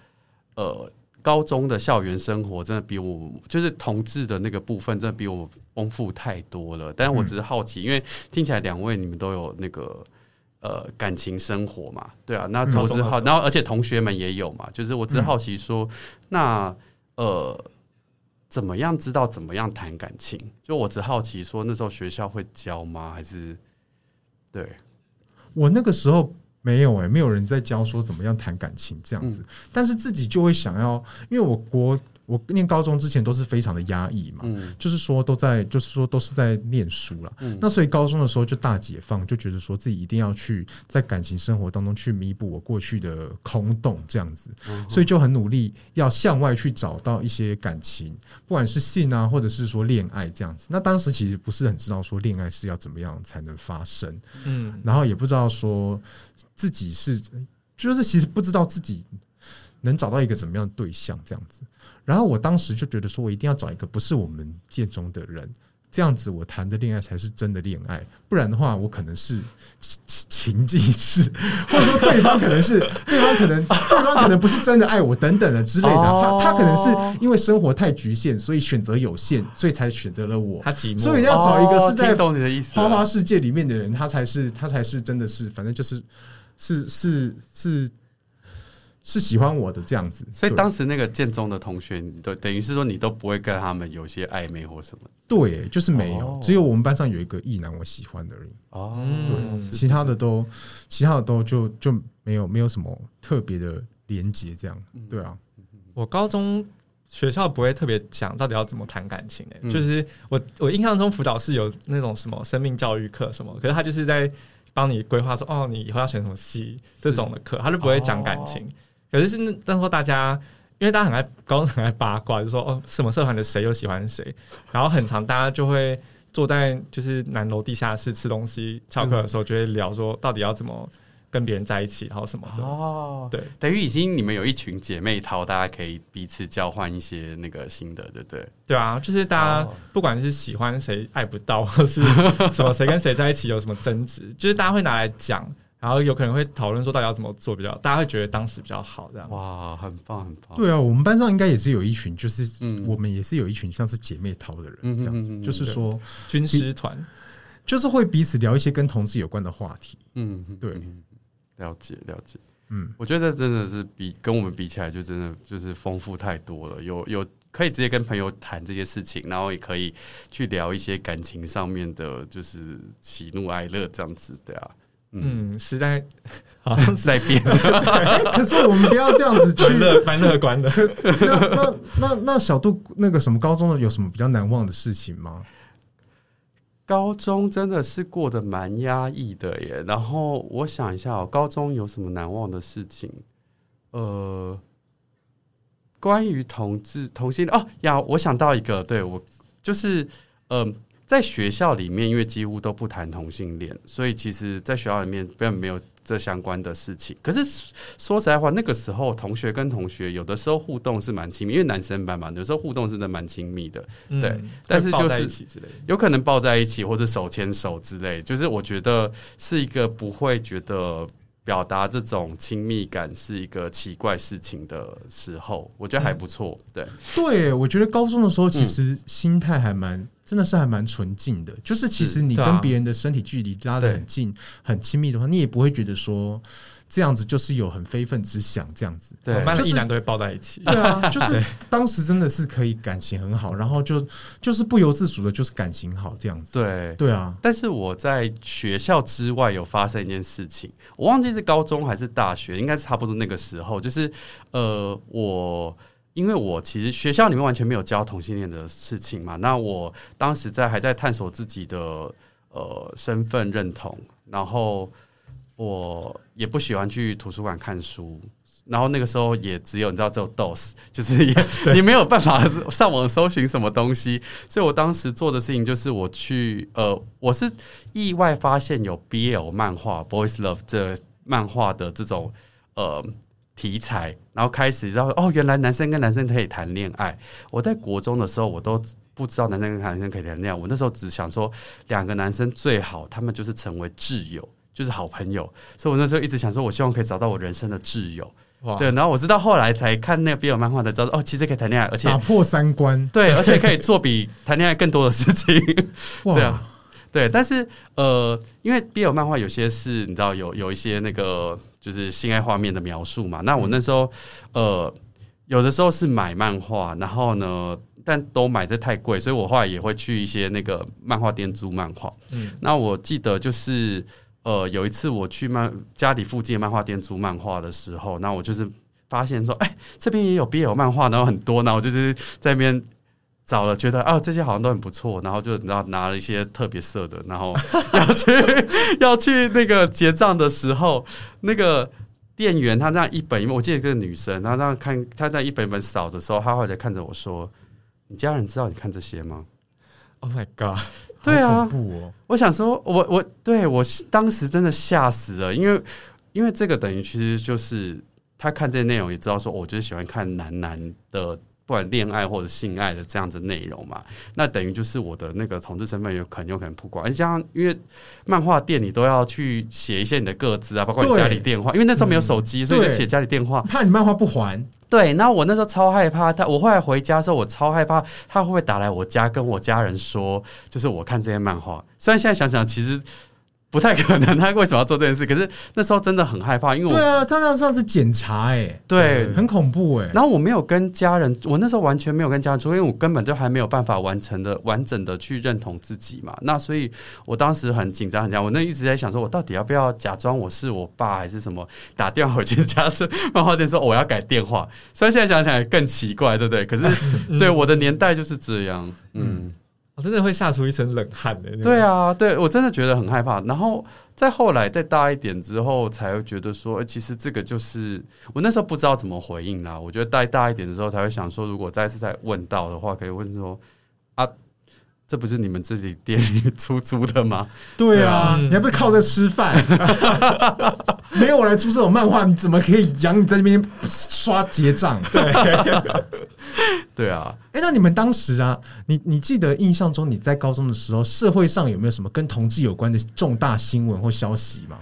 呃。高中的校园生活真的比我就是同志的那个部分，真的比我丰富太多了。但是我只是好奇，因为听起来两位你们都有那个呃感情生活嘛，对啊。那我只好，然后而且同学们也有嘛，就是我只是好奇说，那呃怎么样知道怎么样谈感情？就我只好奇说，那时候学校会教吗？还是对
我那个时候。没有哎、欸，没有人在教说怎么样谈感情这样子，嗯、但是自己就会想要，因为我国我念高中之前都是非常的压抑嘛，嗯、就是说都在，就是说都是在念书了，嗯、那所以高中的时候就大解放，就觉得说自己一定要去在感情生活当中去弥补我过去的空洞这样子，嗯、所以就很努力要向外去找到一些感情，不管是性啊，或者是说恋爱这样子。那当时其实不是很知道说恋爱是要怎么样才能发生，嗯，然后也不知道说。自己是，就是其实不知道自己能找到一个怎么样的对象这样子，然后我当时就觉得说，我一定要找一个不是我们建中的人，这样子我谈的恋爱才是真的恋爱，不然的话，我可能是情情妓式，或者说对方可能是对方可能对方可能不是真的爱我等等的之类的，他他可能是因为生活太局限，所以选择有限，所以才选择了我。
他寂寞，
所以要找一个是在花花世界里面的人，他才是他才是真的是，反正就是。是是是是喜欢我的这样子，
所以当时那个建中的同学，你都等于是说你都不会跟他们有些暧昧或什么？
对，就是没有，只有我们班上有一个异男我喜欢的而已。哦，对，其他的都其他的都就就没有没有什么特别的连接，这样。对啊，
我高中学校不会特别讲到底要怎么谈感情的，就是我我印象中辅导是有那种什么生命教育课什么，可是他就是在。帮你规划说哦，你以后要选什么系这种的课，他就不会讲感情。可是是那时候大家，因为大家很爱高中很爱八卦，就说哦，什么社团的谁又喜欢谁，然后很常大家就会坐在就是南楼地下室吃东西翘课的时候，就会聊说到底要怎么。跟别人在一起，然后什么的哦，对，
等于已经你们有一群姐妹淘，大家可以彼此交换一些那个心得，对不对？
对啊，就是大家不管是喜欢谁爱不到，或是什么谁跟谁在一起有什么争执，就是大家会拿来讲，然后有可能会讨论说到底要怎么做比较，大家会觉得当时比较好，这样
哇，很棒很棒。
对啊，我们班上应该也是有一群，就是我们也是有一群像是姐妹淘的人，这样子，就是说
军师团，
就是会彼此聊一些跟同志有关的话题。嗯，对。
了解了解，嗯，我觉得这真的是比跟我们比起来，就真的就是丰富太多了。有有可以直接跟朋友谈这些事情，然后也可以去聊一些感情上面的，就是喜怒哀乐这样子，对啊，
嗯，时代
好像是在变，
可是我们不要这样子去
乐蛮乐观的。
那那那那小杜那个什么高中的有什么比较难忘的事情吗？
高中真的是过得蛮压抑的耶。然后我想一下哦，高中有什么难忘的事情？呃，关于同志同性哦呀，我想到一个，对我就是嗯。呃在学校里面，因为几乎都不谈同性恋，所以其实，在学校里面根本没有这相关的事情。可是说实在话，那个时候同学跟同学有的时候互动是蛮亲密，因为男生班嘛，有时候互动是真的蛮亲密的。对，嗯、但是就是有可能抱在一起或者手牵手之类，就是我觉得是一个不会觉得。表达这种亲密感是一个奇怪事情的时候，我觉得还不错。嗯、对，
对，我觉得高中的时候其实心态还蛮，嗯、真的是还蛮纯净的。就是其实你跟别人的身体距离拉得很近、很亲密的话，你也不会觉得说。这样子就是有很非分之想，这样子，
对，我们班一男都会抱在一起，
对啊，就是当时真的是可以感情很好，然后就就是不由自主的，就是感情好这样子，
对，
对啊。
但是我在学校之外有发生一件事情，我忘记是高中还是大学，应该是差不多那个时候，就是呃，我因为我其实学校里面完全没有教同性恋的事情嘛，那我当时在还在探索自己的呃身份认同，然后。我也不喜欢去图书馆看书，然后那个时候也只有你知道，只有 DOS，就是也你没有办法上网搜寻什么东西，所以我当时做的事情就是我去呃，我是意外发现有 BL 漫画 Boys Love 这漫画的这种呃题材，然后开始知道哦，原来男生跟男生可以谈恋爱。我在国中的时候我都不知道男生跟男生可以谈恋爱，我那时候只想说两个男生最好他们就是成为挚友。就是好朋友，所以我那时候一直想说，我希望可以找到我人生的挚友。哇对，然后我是到后来才看那个比尔漫画才知道，哦，其实可以谈恋爱，而且
打破三观，
对，而且可以做比谈恋爱更多的事情。哇 对啊，对，但是呃，因为比尔漫画有些是你知道有有一些那个就是性爱画面的描述嘛，那我那时候呃有的时候是买漫画，然后呢，但都买的太贵，所以我后来也会去一些那个漫画店租漫画。嗯，那我记得就是。呃，有一次我去漫家里附近的漫画店租漫画的时候，那我就是发现说，哎、欸，这边也有 BL 漫画，然后很多，然后我就是在那边找了，觉得啊，这些好像都很不错，然后就然后拿了一些特别色的，然后 要去 要去那个结账的时候，那个店员他这样一本一本，我记得一个女生，她这样看，她在一本一本扫的时候，她后来看着我说：“你家人知道你看这些吗
？”Oh my god！
对啊，我想说，我我对我当时真的吓死了，因为因为这个等于其实就是他看这些内容也知道说，我就是喜欢看男男的，不管恋爱或者性爱的这样子内容嘛。那等于就是我的那个同志身份有可能有可能曝光，像因为漫画店你都要去写一些你的个资啊，包括你家里电话，因为那时候没有手机，所以就写家里电话，
怕你漫画不还。
对，然后我那时候超害怕他，我后来回家的时候，我超害怕他会不会打来我家跟我家人说，就是我看这些漫画。虽然现在想想，其实。不太可能，他为什么要做这件事？可是那时候真的很害怕，因为我
对啊，他那上次检查、欸，哎，
对，
很恐怖、欸，哎。
然后我没有跟家人，我那时候完全没有跟家人说，因为我根本就还没有办法完成的完整的去认同自己嘛。那所以我当时很紧张，很紧张。我那一直在想，说我到底要不要假装我是我爸，还是什么？打电话回去家是漫画店说我要改电话。虽然现在想想也更奇怪，对不对？可是 对我的年代就是这样，嗯。嗯
我真的会吓出一身冷汗的。
对啊，对我真的觉得很害怕。然后再后来再大一点之后，才会觉得说，其实这个就是我那时候不知道怎么回应啦。我觉得再大一点的时候，才会想说，如果再次再问到的话，可以问说啊。这不是你们自己店里出租的吗？
对啊，嗯、你还不是靠这吃饭？没有我来出这种漫画，你怎么可以养你在那边刷结账？
对，对啊。
哎，那你们当时啊，你你记得印象中你在高中的时候，社会上有没有什么跟同志有关的重大新闻或消息吗？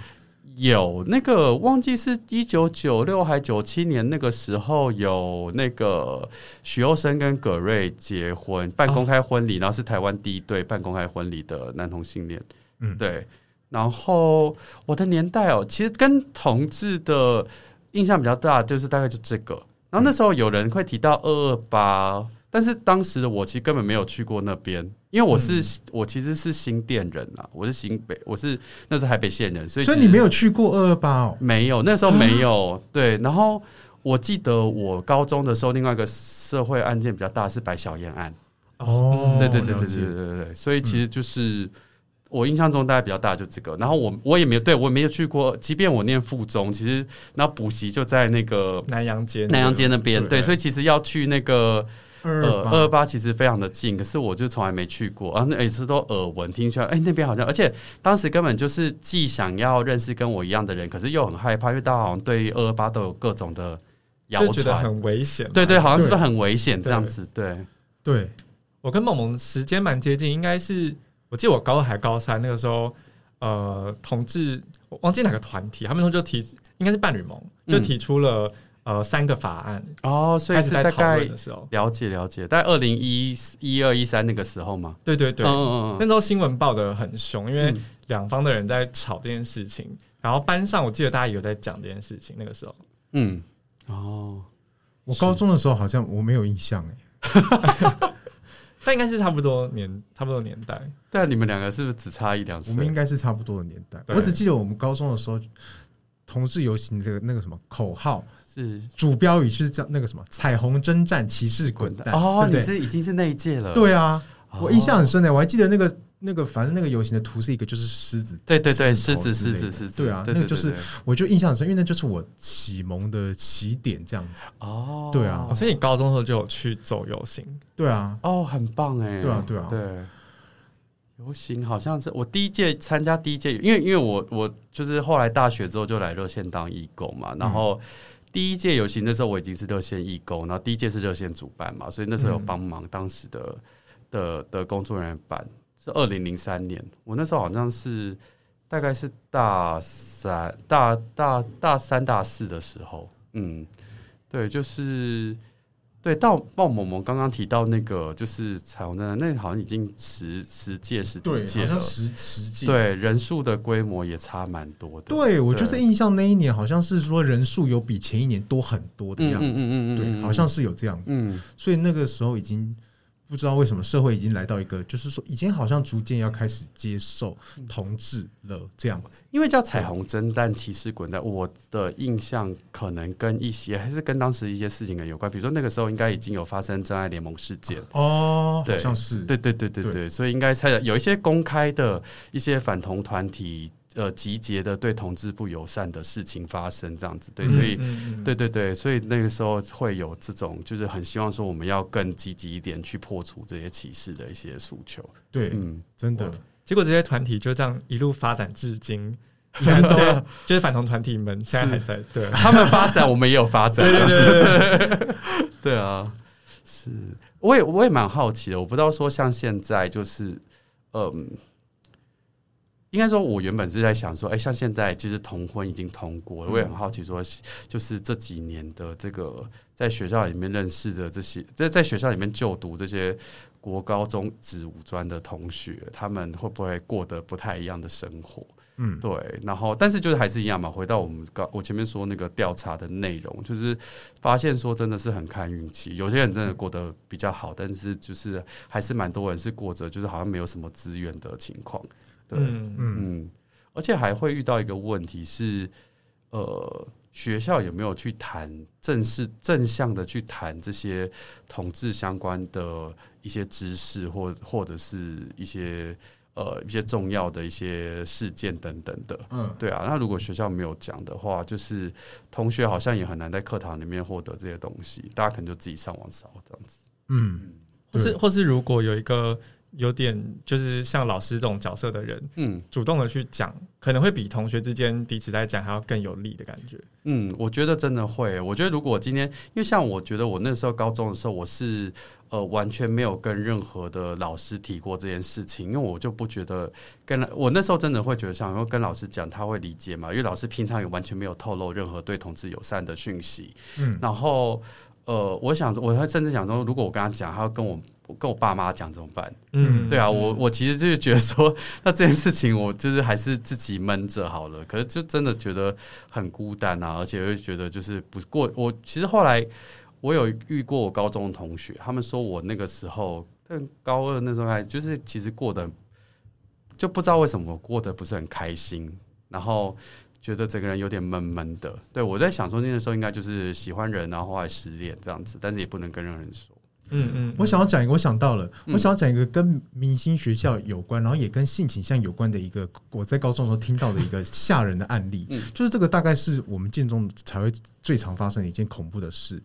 有那个忘记是一九九六还九七年那个时候有那个许佑生跟葛瑞结婚办公开婚礼，然后是台湾第一对办公开婚礼的男同性恋。嗯，对。然后我的年代哦，其实跟同志的印象比较大，就是大概就这个。然后那时候有人会提到二二八。但是当时的我其实根本没有去过那边，因为我是、嗯、我其实是新店人啊，我是新北，我是那是台北县人，所以
所以你没有去过二二八哦？
没有，那时候没有。啊、对，然后我记得我高中的时候，另外一个社会案件比较大是白小燕案。哦，对对对对对对对对，所以其实就是我印象中大概比较大就这个，然后我我也没有对我也没有去过，即便我念附中，其实然后补习就在那个
南阳街
南阳街那
边，
对，所以其实要去那个呃二二八其实非常的近，可是我就从来没去过，然后每次都耳闻听出来，哎那边好像，而且当时根本就是既想要认识跟我一样的人，可是又很害怕，因为大家好像对二二八都有各种的谣传，
很危险，
对对，好像是不是很危险这样子？对。
对，
我跟梦梦时间蛮接近，应该是。我记得我高二还高三那个时候，呃，同志我忘记哪个团体，他们说就提，应该是伴侣盟，就提出了、嗯、呃三个法案
哦，所以是大概
的时候。
了解了解，在二零一一二一三那个时候嘛，
对对对，
嗯嗯嗯，
那时候新闻报的很凶，因为两方的人在吵这件事情，嗯、然后班上我记得大家有在讲这件事情，那个时候，
嗯，哦，
我高中的时候好像我没有印象哎。
但应该是差不多年，差不多年代。
但你们两个是不是只差一两岁？
我们应该是差不多的年代。我只记得我们高中的时候，同志游行这个那个什么口号
是。
主标语是叫那个什么“彩虹征战，骑士滚蛋”。
哦，对对，你是已经是那一届了。
对啊，我印象很深的，我还记得那个。那个反正那个游行的图是一个就是狮子，
对对对，狮子狮子狮子，
对啊，那个就是我就印象很深，因为那就是我启蒙的起点这样子。
哦，
对啊，
所以你高中的时候就有去走游行，
对啊，
哦，很棒哎，
对啊对啊，
对，游行好像是我第一届参加第一届，因为因为我我就是后来大学之后就来热线当义工嘛，然后第一届游行的时候我已经是热线义工，然后第一届是热线主办嘛，所以那时候有帮忙当时的的的工作人员办。是二零零三年，我那时候好像是大概是大三、大大大三、大四的时候，嗯，对，就是对。到鲍某某刚刚提到那个，就是彩虹的那好像已经十十届、十几届了，
十十届，
对，人数的规模也差蛮多的。
对，我就是印象那一年好像是说人数有比前一年多很多的样子，嗯嗯嗯嗯，对，好像是有这样子，嗯，所以那个时候已经。不知道为什么社会已经来到一个，就是说已经好像逐渐要开始接受同志了这样。
因为叫彩虹蒸蛋，骑士滚蛋，我的印象可能跟一些还是跟当时一些事情有关，比如说那个时候应该已经有发生真爱联盟事件
哦，
对，
好像是，
对对对对对，对，所以应该才有一些公开的一些反同团体。呃，集结的对同志不友善的事情发生，这样子对，所以，对对对，所以那个时候会有这种，就是很希望说我们要更积极一点去破除这些歧视的一些诉求。
对，嗯，真的。
结果这些团体就这样一路发展至今，现在就是反同团体们现在还在，对
他们发展，我们也有发展。对对对，对啊，是，我也我也蛮好奇的，我不知道说像现在就是，嗯。应该说，我原本是在想说，哎，像现在其实同婚已经通过了，我也很好奇说，就是这几年的这个在学校里面认识的这些，在在学校里面就读这些国高中职五专的同学，他们会不会过得不太一样的生活？嗯，对。然后，但是就是还是一样嘛。回到我们刚我前面说那个调查的内容，就是发现说真的是很看运气，有些人真的过得比较好，但是就是还是蛮多人是过着就是好像没有什么资源的情况。对，嗯嗯，而且还会遇到一个问题是，呃，学校有没有去谈正式正向的去谈这些统治相关的一些知识，或或者是一些呃一些重要的一些事件等等的。嗯，对啊，那如果学校没有讲的话，就是同学好像也很难在课堂里面获得这些东西，大家可能就自己上网找这样子。
嗯，或是或是如果有一个。有点就是像老师这种角色的人，嗯，主动的去讲，可能会比同学之间彼此在讲还要更有利的感觉。
嗯，我觉得真的会。我觉得如果今天，因为像我觉得我那时候高中的时候，我是呃完全没有跟任何的老师提过这件事情，因为我就不觉得跟我那时候真的会觉得，想要跟老师讲，他会理解嘛？因为老师平常也完全没有透露任何对同志友善的讯息。嗯，然后呃，我想我还甚至想说，如果我跟他讲，他要跟我。我跟我爸妈讲怎么办？嗯，对啊，我我其实就是觉得说，那这件事情我就是还是自己闷着好了。可是就真的觉得很孤单啊，而且又觉得就是不过。我其实后来我有遇过我高中的同学，他们说我那个时候，但高二那时候还就是其实过得就不知道为什么我过得不是很开心，然后觉得整个人有点闷闷的。对，我在想说那个时候应该就是喜欢人，然后后来失恋这样子，但是也不能跟任何人说。
嗯嗯，
我想要讲一个，我想到了，嗯、我想要讲一个跟明星学校有关，然后也跟性倾向有关的一个，我在高中的时候听到的一个吓人的案例。嗯，就是这个大概是我们建中才会最常发生的一件恐怖的事。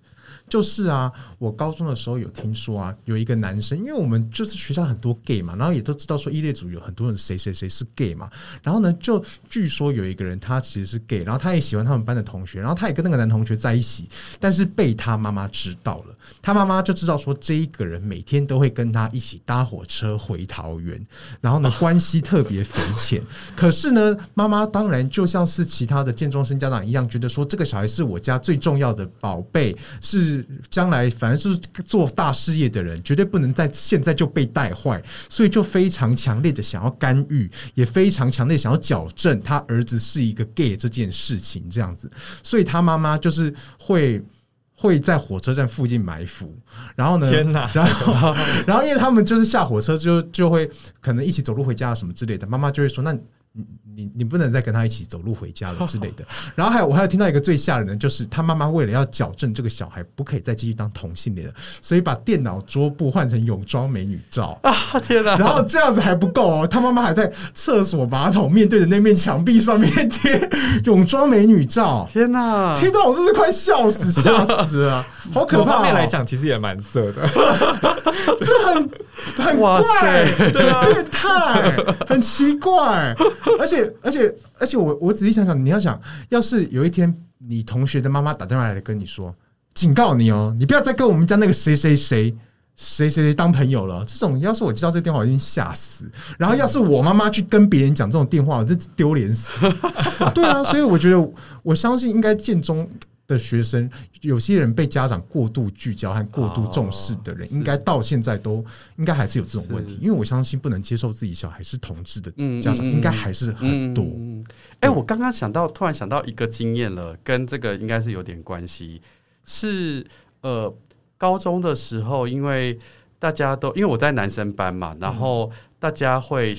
就是啊，我高中的时候有听说啊，有一个男生，因为我们就是学校很多 gay 嘛，然后也都知道说一类组有很多人谁谁谁是 gay 嘛，然后呢，就据说有一个人他其实是 gay，然后他也喜欢他们班的同学，然后他也跟那个男同学在一起，但是被他妈妈知道了，他妈妈就知道说这一个人每天都会跟他一起搭火车回桃园，然后呢 关系特别匪浅，可是呢妈妈当然就像是其他的建中生家长一样，觉得说这个小孩是我家最重要的宝贝是。是将来反正就是做大事业的人，绝对不能在现在就被带坏，所以就非常强烈的想要干预，也非常强烈想要矫正他儿子是一个 gay 这件事情，这样子，所以他妈妈就是会会在火车站附近埋伏，然后呢，
天哪，
然后然后因为他们就是下火车就就会可能一起走路回家什么之类的，妈妈就会说那。你你你不能再跟他一起走路回家了之类的。然后还有我还有听到一个最吓人的，就是他妈妈为了要矫正这个小孩不可以再继续当同性恋了，所以把电脑桌布换成泳装美女照
啊！天哪！
然后这样子还不够哦，他妈妈还在厕所马桶面对着那面墙壁上面贴泳装美女照。
天哪！
听到我真是快笑死，吓死了，好可怕！
方面来讲，其实也蛮色的，
这很很怪，对啊，变态，很奇怪。而且而且而且，我我仔细想想，你要想要是有一天你同学的妈妈打电话来跟你说，警告你哦，你不要再跟我们家那个谁谁谁谁谁谁当朋友了。这种要是我接到这个电话，我一定吓死。然后要是我妈妈去跟别人讲这种电话，我就丢脸死。对啊，所以我觉得我相信应该建中。的学生，有些人被家长过度聚焦和过度重视的人，应该到现在都应该还是有这种问题。因为我相信，不能接受自己小孩是同志的家长，应该还是很多。
哎，我刚刚想到，突然想到一个经验了，跟这个应该是有点关系。是呃，高中的时候，因为大家都因为我在男生班嘛，然后大家会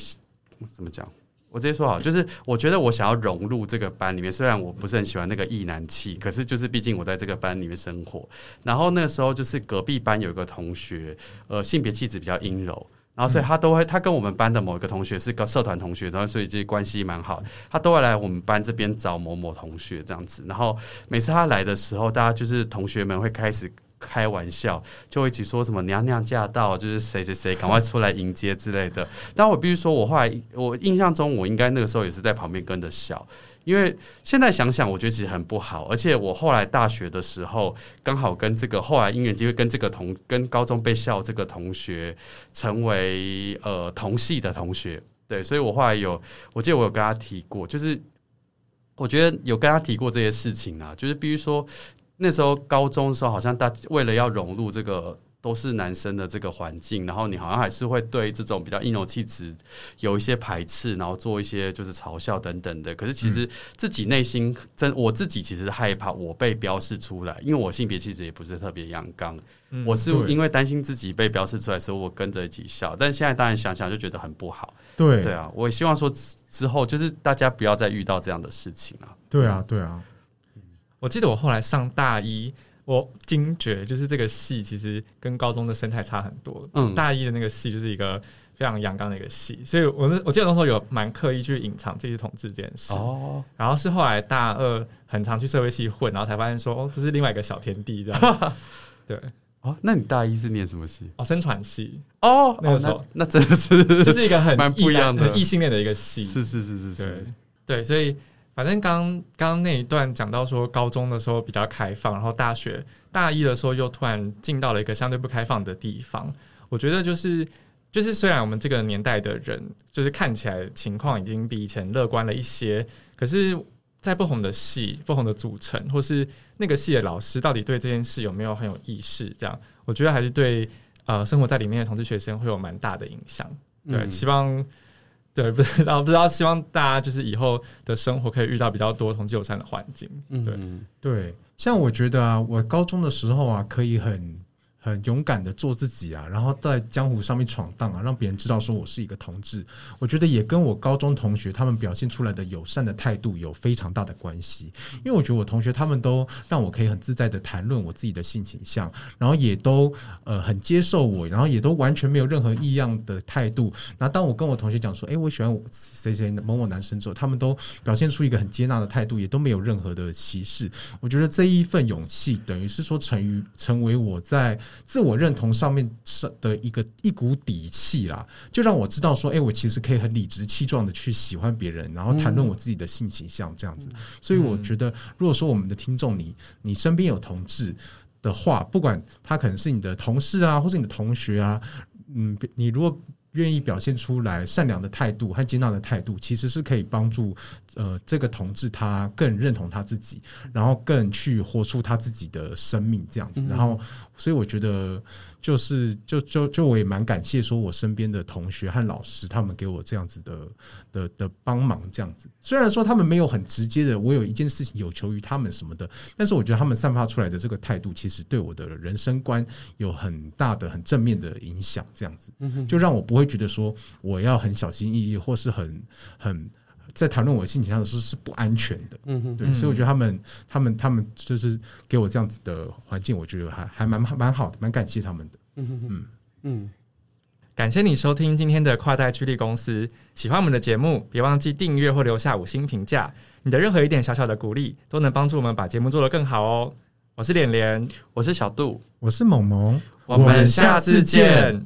怎么讲？我直接说好，就是我觉得我想要融入这个班里面，虽然我不是很喜欢那个意男气，可是就是毕竟我在这个班里面生活。然后那个时候就是隔壁班有一个同学，呃，性别气质比较阴柔，然后所以他都会，他跟我们班的某一个同学是个社团同学，然后所以这关系蛮好，他都会来我们班这边找某某同学这样子。然后每次他来的时候，大家就是同学们会开始。开玩笑，就一起说什么娘娘驾到，就是谁谁谁赶快出来迎接之类的。但我必须说，我后来我印象中，我应该那个时候也是在旁边跟着笑，因为现在想想，我觉得其实很不好。而且我后来大学的时候，刚好跟这个后来因缘机会跟这个同跟高中被笑这个同学成为呃同系的同学，对，所以我后来有，我记得我有跟他提过，就是我觉得有跟他提过这些事情啊，就是比如说。那时候高中的时候，好像大为了要融入这个都是男生的这个环境，然后你好像还是会对这种比较阴柔气质有一些排斥，然后做一些就是嘲笑等等的。可是其实自己内心真，我自己其实害怕我被标示出来，因为我性别气质也不是特别阳刚，我是因为担心自己被标示出来，所以我跟着一起笑。但现在当然想想就觉得很不好。
对
对啊，我也希望说之后就是大家不要再遇到这样的事情啊。
对啊，对啊。
我记得我后来上大一，我惊觉就是这个系其实跟高中的生态差很多。嗯，大一的那个系就是一个非常阳刚的一个系，所以我那我记得那时候有蛮刻意去隐藏自己是同志这件事。哦，然后是后来大二很常去社会系混，然后才发现说哦，这是另外一个小天地这样。对，
哦，那你大一是念什么系？
哦，生传系。
哦，那个时候、哦、那，那真的是
就是一个很
蛮不一样的
异性恋的一个系。
是是是是是，
对，对，所以。反正刚刚那一段讲到说，高中的时候比较开放，然后大学大一的时候又突然进到了一个相对不开放的地方。我觉得就是就是，虽然我们这个年代的人就是看起来情况已经比以前乐观了一些，可是，在不同的系、不同的组成，或是那个系的老师到底对这件事有没有很有意识？这样，我觉得还是对呃生活在里面的同志学生会有蛮大的影响。对，嗯、希望。对，不知道不知道，希望大家就是以后的生活可以遇到比较多同志友善的环境。对、
嗯、对，像我觉得啊，我高中的时候啊，可以很很勇敢的做自己啊，然后在江湖上面闯荡啊，让别人知道说我是一个同志。我觉得也跟我高中同学他们表现出来的友善的态度有非常大的关系。因为我觉得我同学他们都让我可以很自在的谈论我自己的性倾向，然后也都呃很接受我，然后也都完全没有任何异样的态度。那当我跟我同学讲说，诶，我喜欢谁谁某某男生之后，他们都表现出一个很接纳的态度，也都没有任何的歧视。我觉得这一份勇气，等于是说成于成为我在。自我认同上面的一个一股底气啦，就让我知道说，哎、欸，我其实可以很理直气壮的去喜欢别人，然后谈论我自己的性倾向这样子。所以我觉得，如果说我们的听众你你身边有同志的话，不管他可能是你的同事啊，或是你的同学啊，嗯，你如果愿意表现出来善良的态度和接纳的态度，其实是可以帮助呃这个同志他更认同他自己，然后更去活出他自己的生命这样子。然后，所以我觉得就是就就就我也蛮感谢说我身边的同学和老师他们给我这样子的的的帮忙这样子。虽然说他们没有很直接的，我有一件事情有求于他们什么的，但是我觉得他们散发出来的这个态度，其实对我的人生观有很大的很正面的影响。这样子，就让我不会。觉得说我要很小心翼翼，或是很很在谈论我的性倾向的时候是不安全的。嗯哼，对，所以我觉得他们他们他们就是给我这样子的环境，我觉得还还蛮蛮好的，蛮感谢他们的。嗯哼嗯
嗯，感谢你收听今天的跨代驱力公司。喜欢我们的节目，别忘记订阅或留下五星评价。你的任何一点小小的鼓励，都能帮助我们把节目做得更好哦。我是脸脸，
我是小杜，
我是萌萌，
我们下次见。